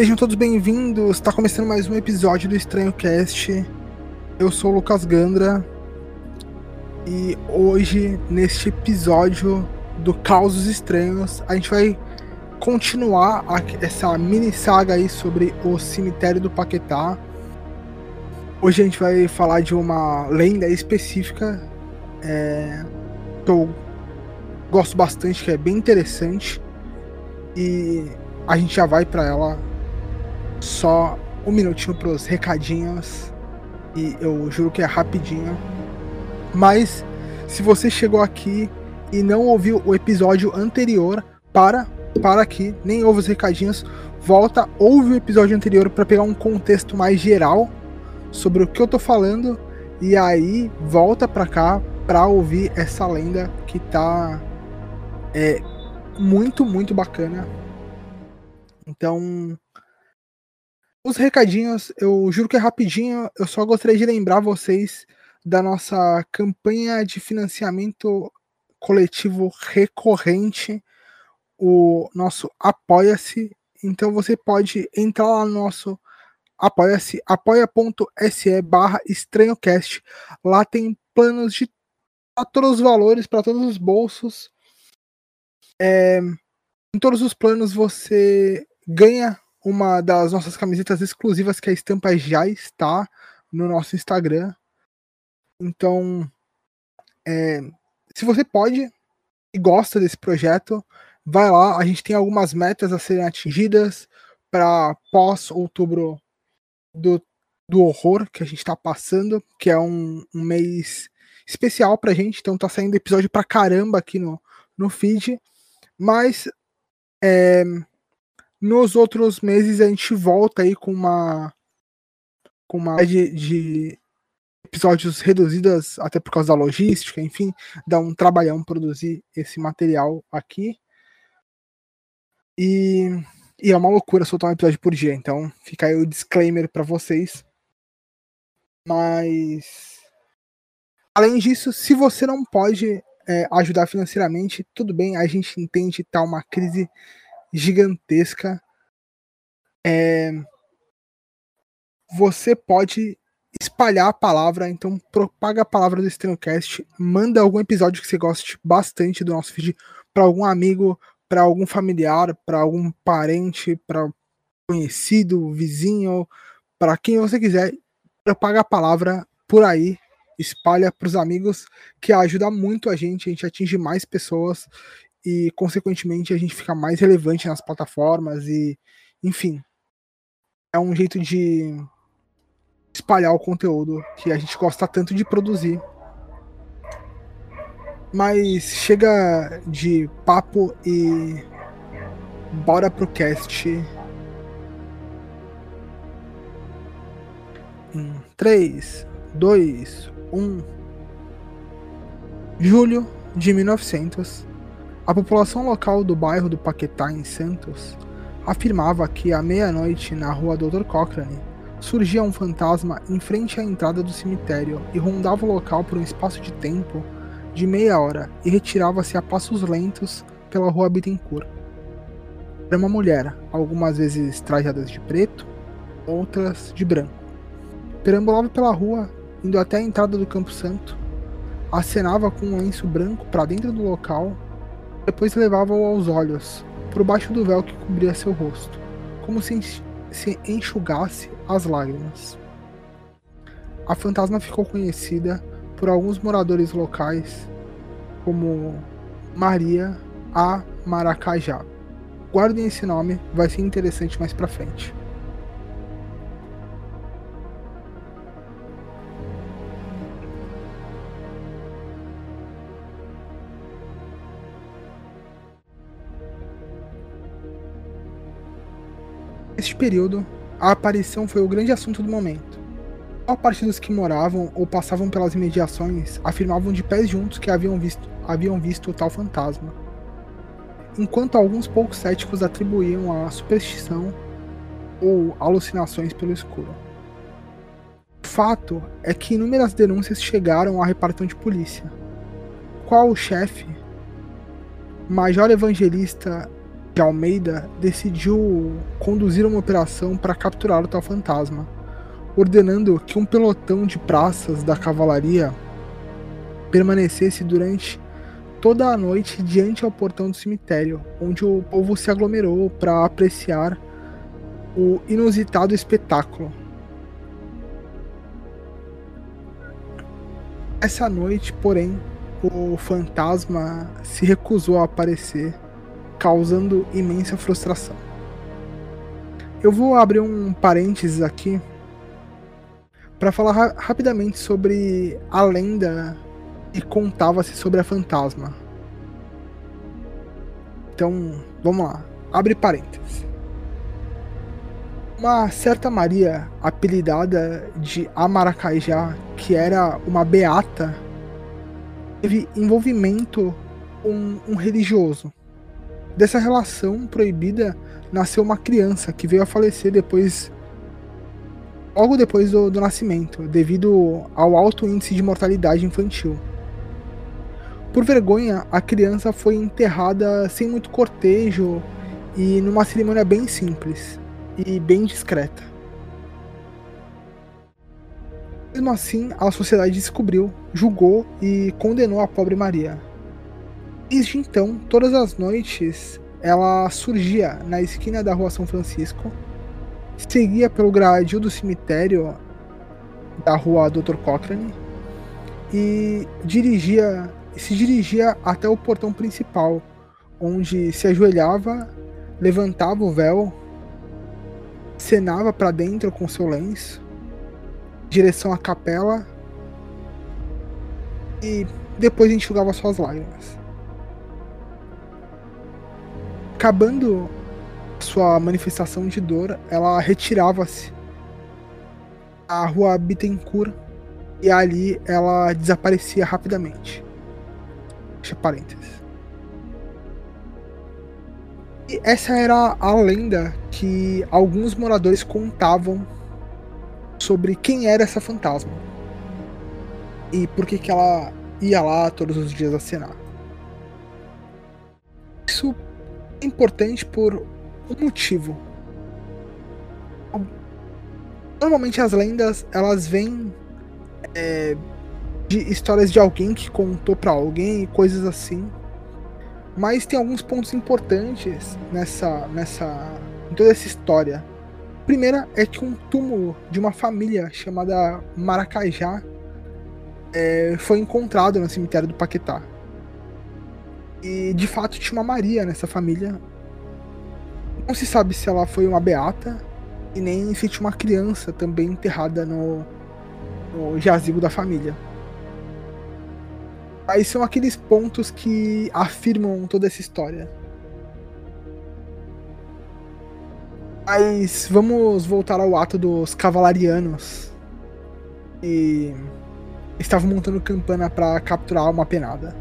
Sejam todos bem-vindos. Está começando mais um episódio do Estranho Cast. Eu sou o Lucas Gandra e hoje, neste episódio do Causos Estranhos, a gente vai continuar essa mini saga aí sobre o cemitério do Paquetá. Hoje a gente vai falar de uma lenda específica é, que eu gosto bastante, que é bem interessante. E a gente já vai para ela só um minutinho para os recadinhos. E eu juro que é rapidinho. Mas se você chegou aqui e não ouviu o episódio anterior, para, para aqui, nem ouve os recadinhos, volta, ouve o episódio anterior para pegar um contexto mais geral sobre o que eu tô falando e aí volta para cá para ouvir essa lenda que tá é muito, muito bacana. Então, os recadinhos, eu juro que é rapidinho, eu só gostaria de lembrar vocês da nossa campanha de financiamento coletivo recorrente, o nosso Apoia-se. Então você pode entrar lá no nosso apoia-se, apoia.se barra estranhocast. Lá tem planos de todos os valores, para todos os bolsos. É, em todos os planos você ganha uma das nossas camisetas exclusivas que a estampa já está no nosso Instagram. Então, é, se você pode e gosta desse projeto, vai lá. A gente tem algumas metas a serem atingidas para pós outubro do, do horror que a gente está passando, que é um, um mês especial pra gente, então tá saindo episódio pra caramba aqui no, no feed. Mas é, nos outros meses a gente volta aí com uma com uma de, de episódios reduzidas até por causa da logística, enfim, dá um trabalhão produzir esse material aqui. E, e é uma loucura soltar um episódio por dia, então fica aí o disclaimer para vocês. Mas além disso, se você não pode é, ajudar financeiramente, tudo bem, a gente entende tá uma crise gigantesca. É, você pode espalhar a palavra, então propaga a palavra do Estranhocast, manda algum episódio que você goste bastante do nosso feed para algum amigo, para algum familiar, para algum parente, para conhecido, vizinho, para quem você quiser, propaga a palavra por aí, espalha para os amigos, que ajuda muito a gente, a gente atinge mais pessoas e consequentemente a gente fica mais relevante nas plataformas e enfim, é um jeito de espalhar o conteúdo que a gente gosta tanto de produzir. Mas chega de papo e bora pro cast. Em 3, 2, 1. Julho de 1900. A população local do bairro do Paquetá, em Santos, afirmava que à meia-noite, na rua Dr. Cochrane, surgia um fantasma em frente à entrada do cemitério e rondava o local por um espaço de tempo de meia hora e retirava-se a passos lentos pela rua Bittencourt. Era uma mulher, algumas vezes trajada de preto, outras de branco. Perambulava pela rua, indo até a entrada do Campo Santo, acenava com um lenço branco para dentro do local, depois levava-o aos olhos, por baixo do véu que cobria seu rosto, como se se enxugasse as lágrimas. A fantasma ficou conhecida por alguns moradores locais como Maria a Maracajá. Guardem esse nome, vai ser interessante mais pra frente. Neste período, a aparição foi o grande assunto do momento. A parte dos que moravam ou passavam pelas imediações afirmavam de pés juntos que haviam visto, haviam visto o tal fantasma, enquanto alguns poucos céticos atribuíam a superstição ou alucinações pelo escuro. O fato é que inúmeras denúncias chegaram à repartição de polícia, qual o chefe, Major Evangelista de Almeida decidiu conduzir uma operação para capturar o tal fantasma, ordenando que um pelotão de praças da cavalaria permanecesse durante toda a noite diante ao portão do cemitério, onde o povo se aglomerou para apreciar o inusitado espetáculo. Essa noite, porém, o fantasma se recusou a aparecer, causando imensa frustração. Eu vou abrir um parênteses aqui para falar ra rapidamente sobre a lenda e contava-se sobre a fantasma. Então, vamos lá. Abre parênteses. Uma certa Maria, apelidada de Amaracajá, que era uma beata, teve envolvimento com um religioso. Dessa relação proibida nasceu uma criança que veio a falecer depois logo depois do, do nascimento, devido ao alto índice de mortalidade infantil. Por vergonha, a criança foi enterrada sem muito cortejo e numa cerimônia bem simples e bem discreta. Mesmo assim, a sociedade descobriu, julgou e condenou a pobre Maria. Desde então, todas as noites, ela surgia na esquina da rua São Francisco, seguia pelo gradil do cemitério da rua Dr. Cochrane e dirigia se dirigia até o portão principal, onde se ajoelhava, levantava o véu, cenava para dentro com seu lenço, direção à capela e depois enxugava suas lágrimas. Acabando sua manifestação de dor, ela retirava-se à rua Bittencourt e ali ela desaparecia rapidamente. Fecha parênteses. E essa era a lenda que alguns moradores contavam sobre quem era essa fantasma. E por que, que ela ia lá todos os dias acenar. Isso importante por um motivo. Normalmente as lendas elas vêm é, de histórias de alguém que contou para alguém e coisas assim. Mas tem alguns pontos importantes nessa nessa em toda essa história. A primeira é que um túmulo de uma família chamada Maracajá é, foi encontrado no cemitério do Paquetá. E de fato tinha uma Maria nessa família. Não se sabe se ela foi uma beata e nem se tinha uma criança também enterrada no, no jazigo da família. Aí são aqueles pontos que afirmam toda essa história. Mas vamos voltar ao ato dos cavalarianos. E estavam montando campana para capturar uma penada.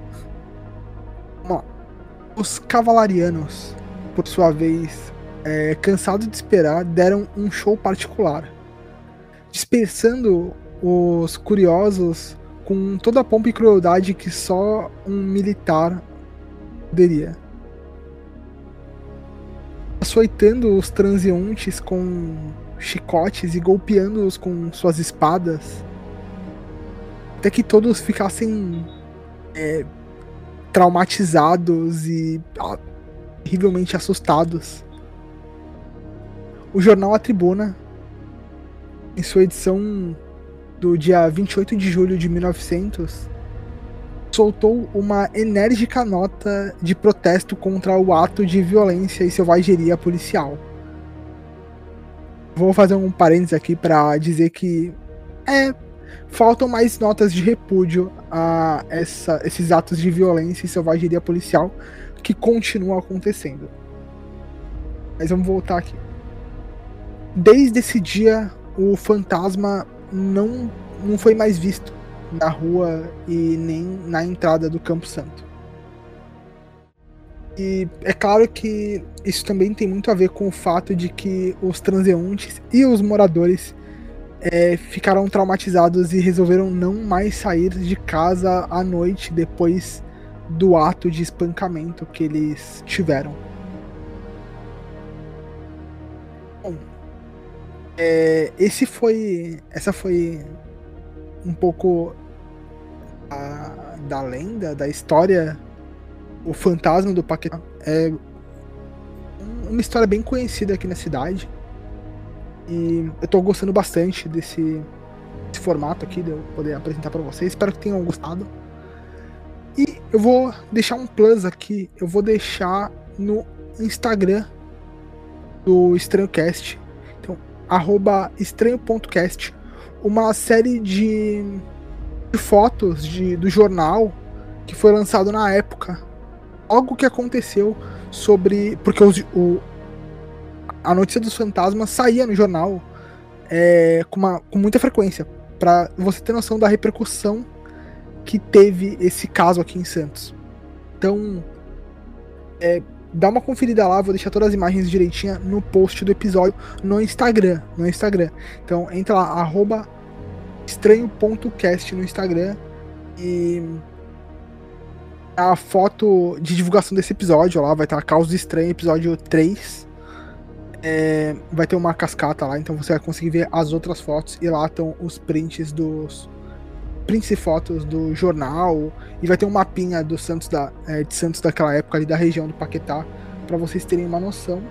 Os cavalarianos, por sua vez, é, cansados de esperar, deram um show particular, dispersando os curiosos com toda a pompa e crueldade que só um militar poderia. Açoitando os transeuntes com chicotes e golpeando-os com suas espadas, até que todos ficassem é, traumatizados e terrivelmente assustados. O jornal A Tribuna, em sua edição do dia 28 de julho de 1900, soltou uma enérgica nota de protesto contra o ato de violência e selvageria policial. Vou fazer um parênteses aqui para dizer que é, faltam mais notas de repúdio a essa, esses atos de violência e selvageria policial que continuam acontecendo. Mas vamos voltar aqui. Desde esse dia, o fantasma não, não foi mais visto na rua e nem na entrada do Campo Santo. E é claro que isso também tem muito a ver com o fato de que os transeuntes e os moradores é, ficaram traumatizados e resolveram não mais sair de casa à noite depois do ato de espancamento que eles tiveram. Bom, é, esse foi. Essa foi um pouco a, da lenda, da história. O fantasma do Paquetá. É uma história bem conhecida aqui na cidade. E eu tô gostando bastante desse, desse formato aqui, de eu poder apresentar para vocês. Espero que tenham gostado. E eu vou deixar um plus aqui. Eu vou deixar no Instagram do EstranhoCast. Então, arroba estranho.cast. Uma série de, de fotos de, do jornal que foi lançado na época. Algo que aconteceu sobre. Porque os, o, a notícia dos fantasmas saía no jornal é, com, uma, com muita frequência. para você ter noção da repercussão que teve esse caso aqui em Santos. Então, é, dá uma conferida lá, vou deixar todas as imagens direitinha no post do episódio no Instagram, no Instagram. Então entra lá estranho.cast no Instagram e a foto de divulgação desse episódio lá vai estar Causa Estranho, episódio 3. É, vai ter uma cascata lá, então você vai conseguir ver as outras fotos e lá estão os prints dos prints e fotos do jornal e vai ter um mapinha do Santos da, é, de Santos daquela época ali da região do Paquetá para vocês terem uma noção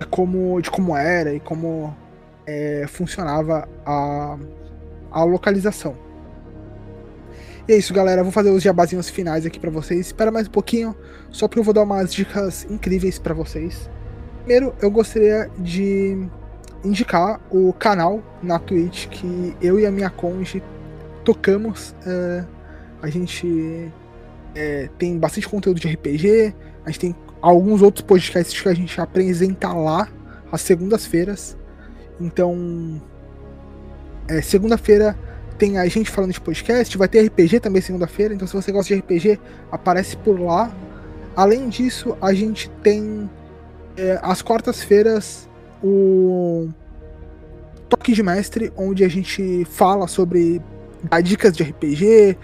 de como, de como era e como é, funcionava a, a localização. E é isso, galera. vou fazer os jabazinhos finais aqui para vocês. Espera mais um pouquinho, só porque eu vou dar umas dicas incríveis para vocês. Primeiro, eu gostaria de indicar o canal na Twitch que eu e a minha conge tocamos. É, a gente é, tem bastante conteúdo de RPG, a gente tem alguns outros podcasts que a gente apresenta lá às segundas-feiras. Então, é, segunda-feira tem a gente falando de podcast, vai ter RPG também segunda-feira, então se você gosta de RPG, aparece por lá. Além disso, a gente tem é, às quartas-feiras o Toque de Mestre, onde a gente fala sobre dá dicas de RPG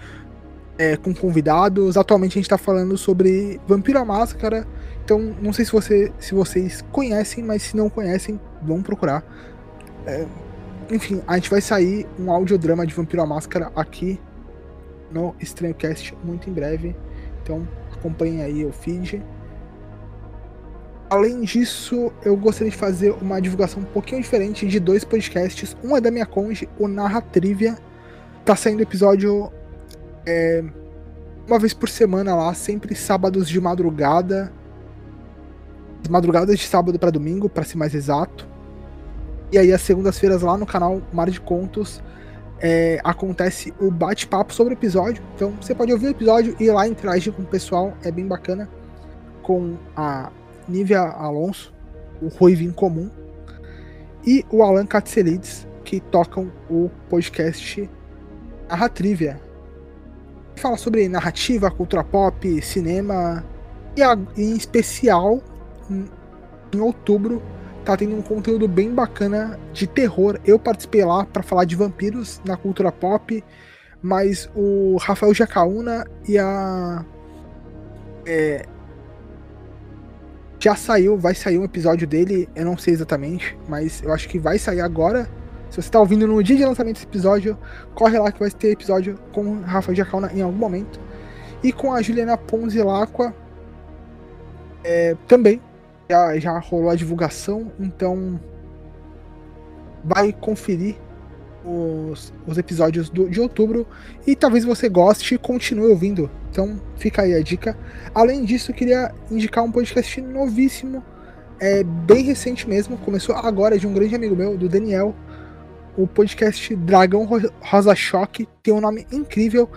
é, com convidados. Atualmente a gente está falando sobre Vampiro à Máscara. Então, não sei se, você, se vocês conhecem, mas se não conhecem, vão procurar. É, enfim, a gente vai sair um audiodrama de Vampiro à Máscara aqui no Estranhocast muito em breve. Então, acompanhem aí o feed. Além disso, eu gostaria de fazer uma divulgação um pouquinho diferente de dois podcasts. Um é da minha conge, o Narra Trivia. Tá saindo episódio é, uma vez por semana lá, sempre sábados de madrugada. Madrugadas de sábado para domingo, para ser mais exato. E aí, às segundas-feiras, lá no canal Mar de Contos, é, acontece o bate-papo sobre o episódio. Então, você pode ouvir o episódio e ir lá interagir com o pessoal, é bem bacana. Com a Nívia Alonso, o Ruivinho Comum, e o Alan Katselides, que tocam o podcast Narratrivia. Fala sobre narrativa, cultura pop, cinema, e a, em especial, em, em outubro, tá tendo um conteúdo bem bacana de terror. Eu participei lá para falar de vampiros na cultura pop, mas o Rafael Jacaúna e a é, já saiu, vai sair um episódio dele, eu não sei exatamente, mas eu acho que vai sair agora. Se você tá ouvindo no dia de lançamento desse episódio, corre lá que vai ter episódio com Rafa Jacauna em algum momento. E com a Juliana Ponzi Lacqua é, também. Já, já rolou a divulgação, então vai conferir os, os episódios do, de outubro e talvez você goste e continue ouvindo. Então fica aí a dica. Além disso, queria indicar um podcast novíssimo, é bem recente mesmo, começou agora de um grande amigo meu, do Daniel. O podcast Dragão Rosa Choque tem um nome incrível.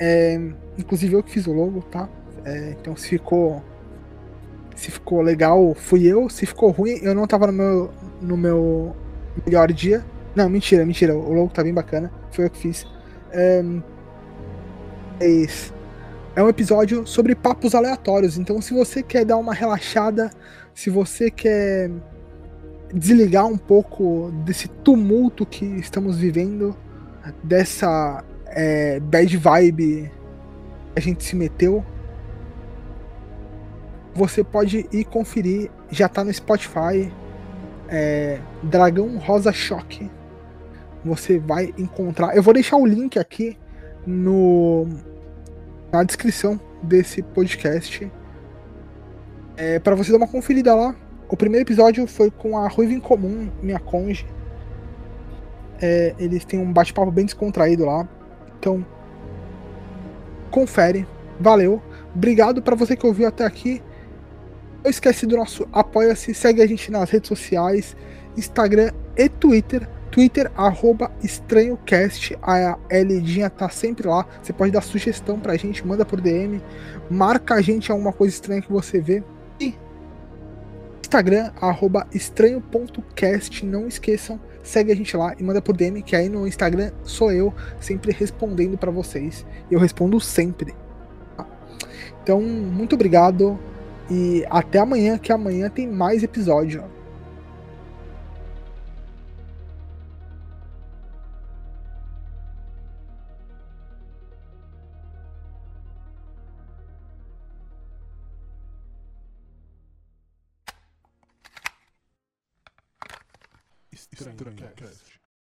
É, inclusive eu que fiz o logo, tá? É, então se ficou se ficou legal, fui eu. Se ficou ruim, eu não tava no meu, no meu melhor dia. Não, mentira, mentira. O logo tá bem bacana. Foi eu que fiz. É, é um episódio sobre papos aleatórios. Então, se você quer dar uma relaxada, se você quer desligar um pouco desse tumulto que estamos vivendo, dessa é, bad vibe a gente se meteu, você pode ir conferir. Já tá no Spotify. é, Dragão Rosa Choque. Você vai encontrar. Eu vou deixar o link aqui no na descrição desse podcast é, para você dar uma conferida lá. O primeiro episódio foi com a Ruiva em Comum, minha conge. É, eles têm um bate-papo bem descontraído lá. Então, confere. Valeu. Obrigado para você que ouviu até aqui. Não esquece do nosso apoia-se, segue a gente nas redes sociais, Instagram e Twitter. Twitter, arroba estranhocast, a Eldinha tá sempre lá. Você pode dar sugestão pra gente, manda por DM, marca a gente alguma coisa estranha que você vê. E Instagram, arroba estranho.cast, não esqueçam, segue a gente lá e manda por DM, que aí no Instagram sou eu sempre respondendo para vocês. E eu respondo sempre. Então, muito obrigado e até amanhã, que amanhã tem mais episódio.